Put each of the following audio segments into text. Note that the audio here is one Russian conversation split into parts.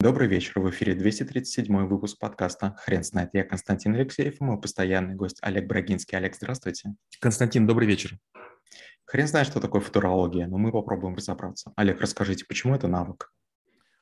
Добрый вечер. В эфире 237 выпуск подкаста «Хрен знает». Я Константин Алексеев и мой постоянный гость Олег Брагинский. Олег, здравствуйте. Константин, добрый вечер. Хрен знает, что такое футурология, но мы попробуем разобраться. Олег, расскажите, почему это навык?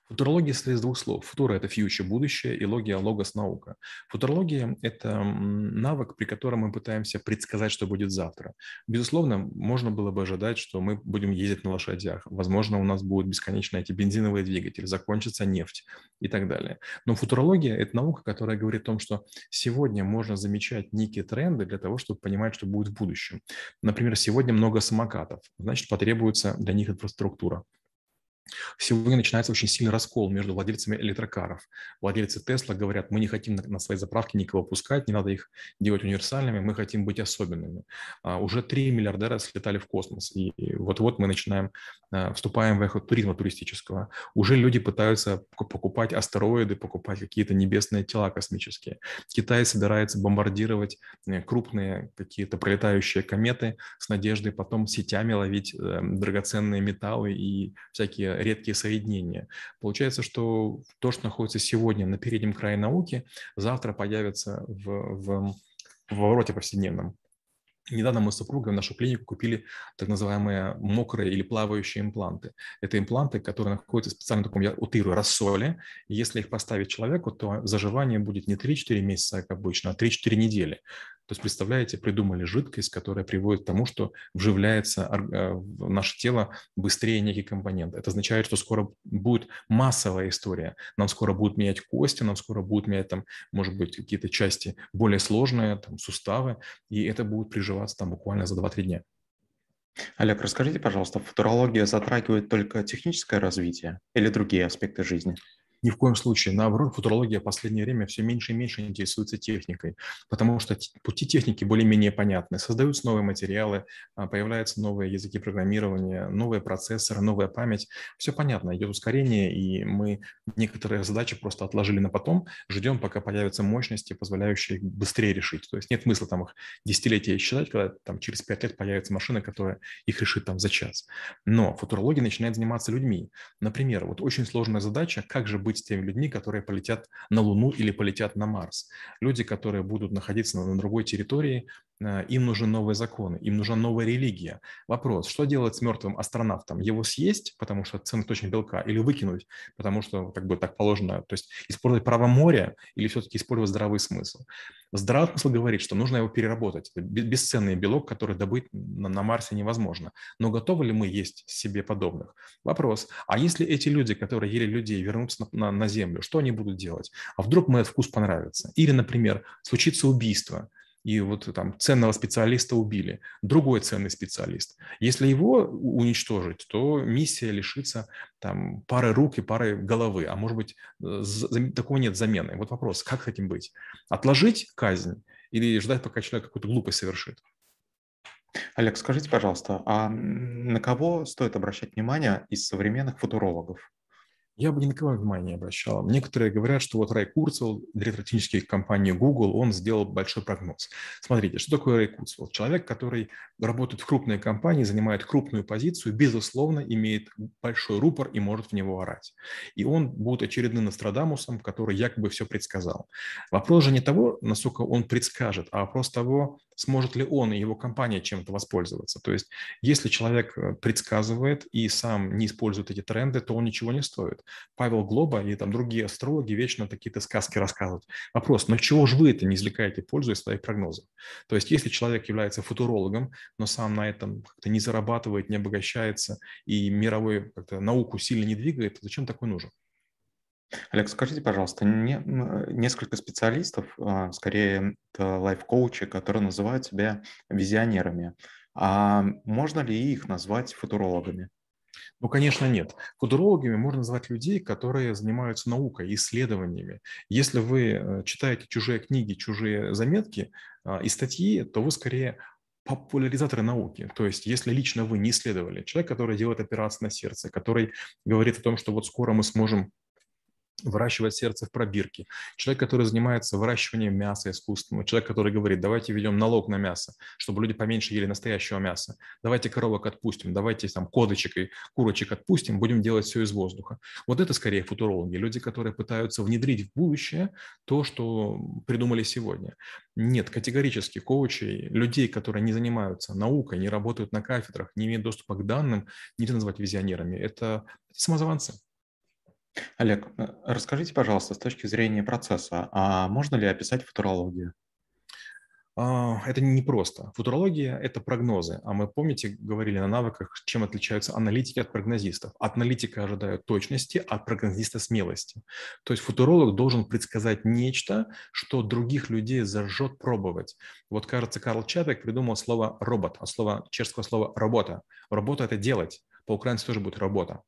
Футурология состоит из двух слов. Футура – это future, будущее, и логия – логос, наука. Футурология – это навык, при котором мы пытаемся предсказать, что будет завтра. Безусловно, можно было бы ожидать, что мы будем ездить на лошадях. Возможно, у нас будут бесконечно эти бензиновые двигатели, закончится нефть и так далее. Но футурология – это наука, которая говорит о том, что сегодня можно замечать некие тренды для того, чтобы понимать, что будет в будущем. Например, сегодня много самокатов, значит, потребуется для них инфраструктура. Сегодня начинается очень сильный раскол между владельцами электрокаров. Владельцы Тесла говорят, мы не хотим на свои заправки никого пускать, не надо их делать универсальными, мы хотим быть особенными. А уже три миллиардера слетали в космос, и вот-вот мы начинаем, а, вступаем в эхо туризма туристического. Уже люди пытаются покупать астероиды, покупать какие-то небесные тела космические. Китай собирается бомбардировать э, крупные какие-то пролетающие кометы с надеждой потом сетями ловить э, драгоценные металлы и всякие редкие соединения. Получается, что то, что находится сегодня на переднем крае науки, завтра появится в, в, в вороте повседневном. Недавно мы с супругой в нашу клинику купили так называемые мокрые или плавающие импланты. Это импланты, которые находятся в специальном таком, я утирую, рассоле. Если их поставить человеку, то заживание будет не 3-4 месяца, как обычно, а 3-4 недели. То есть, представляете, придумали жидкость, которая приводит к тому, что вживляется э, в наше тело быстрее некий компонент. Это означает, что скоро будет массовая история. Нам скоро будут менять кости, нам скоро будут менять, там, может быть, какие-то части более сложные, там, суставы, и это будет приживаться там буквально за 2-3 дня. Олег, расскажите, пожалуйста, футурология затрагивает только техническое развитие или другие аспекты жизни? Ни в коем случае. Наоборот, футурология в последнее время все меньше и меньше интересуется техникой, потому что пути техники более-менее понятны. Создаются новые материалы, а, появляются новые языки программирования, новые процессоры, новая память. Все понятно, идет ускорение, и мы некоторые задачи просто отложили на потом, ждем, пока появятся мощности, позволяющие их быстрее решить. То есть нет смысла там их десятилетия считать, когда там через пять лет появится машина, которая их решит там за час. Но футурология начинает заниматься людьми. Например, вот очень сложная задача, как же быть с теми людьми, которые полетят на Луну или полетят на Марс. Люди, которые будут находиться на другой территории, им нужны новые законы, им нужна новая религия. Вопрос, что делать с мертвым астронавтом? Его съесть, потому что ценный источник белка, или выкинуть, потому что как бы так положено, то есть использовать право моря или все-таки использовать здравый смысл? Здравый смысл говорит, что нужно его переработать. Это бесценный белок, который добыть на, на Марсе невозможно. Но готовы ли мы есть себе подобных? Вопрос. А если эти люди, которые ели людей, вернутся на, на, на Землю, что они будут делать? А вдруг мне этот вкус понравится? Или, например, случится убийство – и вот там ценного специалиста убили, другой ценный специалист. Если его уничтожить, то миссия лишится там пары рук и пары головы, а может быть э, такого нет замены. Вот вопрос, как с этим быть? Отложить казнь или ждать, пока человек какую-то глупость совершит? Олег, скажите, пожалуйста, а на кого стоит обращать внимание из современных футурологов? Я бы ни на кого внимания не обращал. Некоторые говорят, что вот Рай Курцвелл, директор технической компании Google, он сделал большой прогноз. Смотрите, что такое Рай Курцвелл? Человек, который работает в крупной компании, занимает крупную позицию, безусловно, имеет большой рупор и может в него орать. И он будет очередным Нострадамусом, который якобы все предсказал. Вопрос же не того, насколько он предскажет, а вопрос того, сможет ли он и его компания чем-то воспользоваться. То есть, если человек э, предсказывает и сам не использует эти тренды, то он ничего не стоит. Павел Глоба и там другие астрологи вечно такие-то сказки рассказывают. Вопрос, но чего же вы это не извлекаете пользу из своих прогнозов? То есть, если человек является футурологом, но сам на этом как-то не зарабатывает, не обогащается и мировую науку сильно не двигает, зачем такой нужен? Олег, скажите, пожалуйста, не, несколько специалистов, а, скорее лайф-коучи, которые называют себя визионерами. А можно ли их назвать футурологами? Ну, конечно, нет. Футурологами можно назвать людей, которые занимаются наукой, исследованиями. Если вы э, читаете чужие книги, чужие заметки а, и статьи, то вы скорее популяризаторы науки. То есть, если лично вы не исследовали, человек, который делает операции на сердце, который говорит о том, что вот скоро мы сможем выращивать сердце в пробирке, человек, который занимается выращиванием мяса искусственного, человек, который говорит, давайте введем налог на мясо, чтобы люди поменьше ели настоящего мяса, давайте коровок отпустим, давайте там кодочек и курочек отпустим, будем делать все из воздуха. Вот это скорее футурологи, люди, которые пытаются внедрить в будущее то, что придумали сегодня. Нет, категорически коучей, людей, которые не занимаются наукой, не работают на кафедрах, не имеют доступа к данным, нельзя назвать визионерами. Это самозванцы. Олег, э, расскажите, пожалуйста, с точки зрения процесса, а можно ли описать футурологию? А, это не просто. Футурология – это прогнозы. А мы, помните, говорили на навыках, чем отличаются аналитики от прогнозистов. От аналитика ожидают точности, от прогнозиста – смелости. То есть футуролог должен предсказать нечто, что других людей зажжет пробовать. Вот, кажется, Карл Чапек придумал слово «робот», а слово чешского слова «работа». Работа – это делать по-украински тоже будет работа.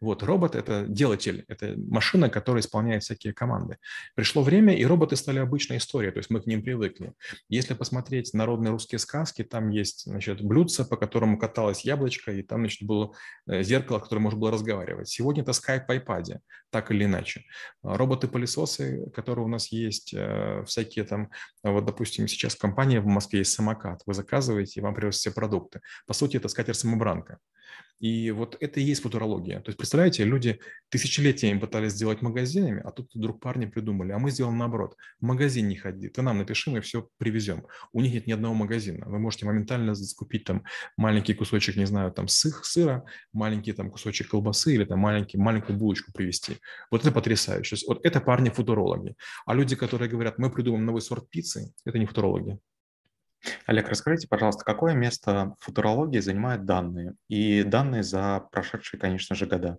Вот, робот – это делатель, это машина, которая исполняет всякие команды. Пришло время, и роботы стали обычной историей, то есть мы к ним привыкли. Если посмотреть народные русские сказки, там есть, значит, блюдце, по которому каталось яблочко, и там, значит, было э, зеркало, которое можно было разговаривать. Сегодня это скайп в iPad, так или иначе. Роботы-пылесосы, которые у нас есть, э, всякие там, вот, допустим, сейчас компания в Москве есть самокат, вы заказываете, и вам привозят все продукты. По сути, это скатер-самобранка. И вот это и есть футурология. То есть, представляете, люди тысячелетиями пытались сделать магазинами, а тут вдруг парни придумали, а мы сделаем наоборот. Магазин не ходи, ты нам напиши, мы все привезем. У них нет ни одного магазина. Вы можете моментально закупить там маленький кусочек, не знаю, там сыра, маленький там кусочек колбасы или там маленький, маленькую булочку привезти. Вот это потрясающе. Вот это парни футурологи. А люди, которые говорят, мы придумаем новый сорт пиццы, это не футурологи. Олег, расскажите, пожалуйста, какое место в футурологии занимают данные? И данные за прошедшие, конечно же, года.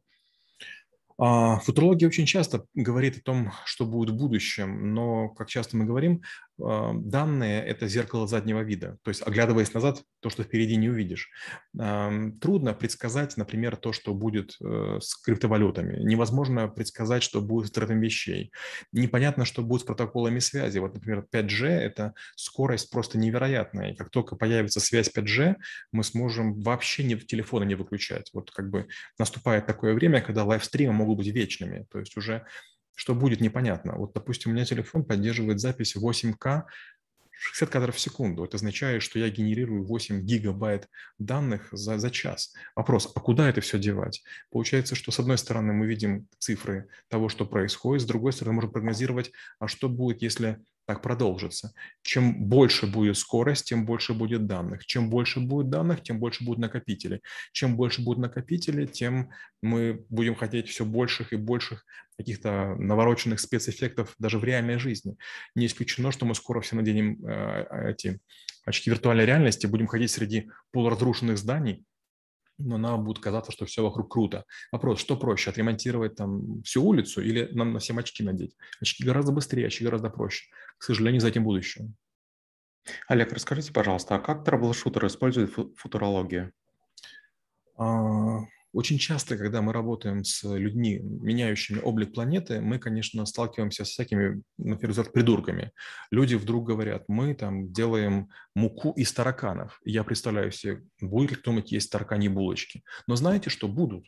А, футурология очень часто говорит о том, что будет в будущем, но, как часто мы говорим, данные – это зеркало заднего вида. То есть, оглядываясь назад, то, что впереди не увидишь. Трудно предсказать, например, то, что будет э, с криптовалютами. Невозможно предсказать, что будет с интернетом вещей. Непонятно, что будет с протоколами связи. Вот, например, 5G – это скорость просто невероятная. И как только появится связь 5G, мы сможем вообще не, телефоны не выключать. Вот как бы наступает такое время, когда лайвстримы могут быть вечными. То есть уже что будет непонятно. Вот, допустим, у меня телефон поддерживает запись 8К 60 кадров в секунду. Это означает, что я генерирую 8 гигабайт данных за, за час. Вопрос, а куда это все девать? Получается, что с одной стороны мы видим цифры того, что происходит, с другой стороны можем прогнозировать, а что будет, если так продолжится. Чем больше будет скорость, тем больше будет данных. Чем больше будет данных, тем больше будет накопителей. Чем больше будет накопителей, тем мы будем хотеть все больших и больших каких-то навороченных спецэффектов даже в реальной жизни. Не исключено, что мы скоро все наденем э, эти очки виртуальной реальности, будем ходить среди полуразрушенных зданий, но нам будет казаться, что все вокруг круто. Вопрос, что проще, отремонтировать там всю улицу или нам на всем очки надеть? Очки гораздо быстрее, очки гораздо проще. К сожалению, за этим будущее. Олег, расскажите, пожалуйста, а как troubleshooter использует футурологию? А, очень часто, когда мы работаем с людьми, меняющими облик планеты, мы, конечно, сталкиваемся с всякими, на первый взгляд, придурками. Люди вдруг говорят, мы там делаем муку из тараканов. Я представляю себе, будет ли кто-нибудь есть таракани булочки. Но знаете, что будут?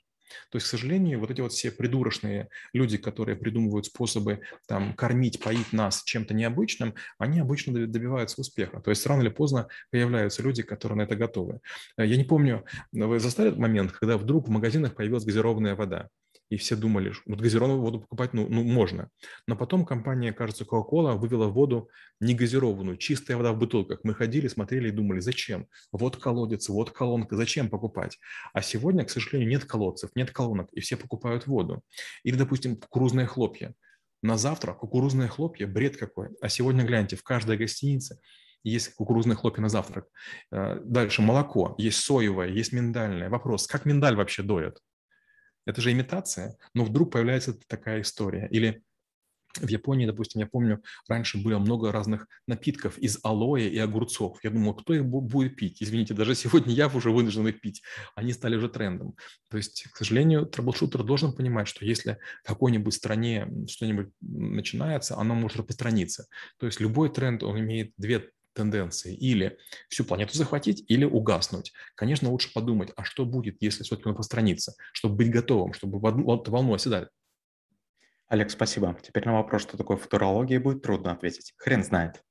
То есть, к сожалению, вот эти вот все придурочные люди, которые придумывают способы там, кормить, поить нас чем-то необычным, они обычно добиваются успеха. То есть рано или поздно появляются люди, которые на это готовы. Э, я не помню, вы застали этот момент, когда вдруг в магазинах появилась газированная вода? И все думали, вот газированную воду покупать ну, ну, можно. Но потом компания, кажется, Coca-Cola вывела воду не газированную, чистая вода в бутылках. Мы ходили, смотрели и думали, зачем? Вот колодец, вот колонка, зачем покупать? А сегодня, к сожалению, нет колодцев, нет колонок, и все покупают воду. Или, допустим, кукурузные хлопья. На завтра кукурузные хлопья, бред какой. А сегодня, гляньте, в каждой гостинице есть кукурузные хлопья на завтрак. Э, дальше молоко, есть соевое, есть миндальное. Вопрос, как миндаль вообще доят? Это же имитация, но вдруг появляется такая история. Или в Японии, допустим, я помню, раньше было много разных напитков из алоэ и огурцов. Я думал, кто их будет пить? Извините, даже сегодня я уже вынужден их пить. Они стали уже трендом. То есть, к сожалению, troubleshooter должен понимать, что если в какой-нибудь стране что-нибудь начинается, оно может распространиться. То есть любой тренд, он имеет две тенденции. Или всю планету захватить, или угаснуть. Конечно, лучше подумать, а что будет, если все-таки он постранится, чтобы быть готовым, чтобы волну оседать. Олег, спасибо. Теперь на вопрос, что такое футурология, будет трудно ответить. Хрен знает.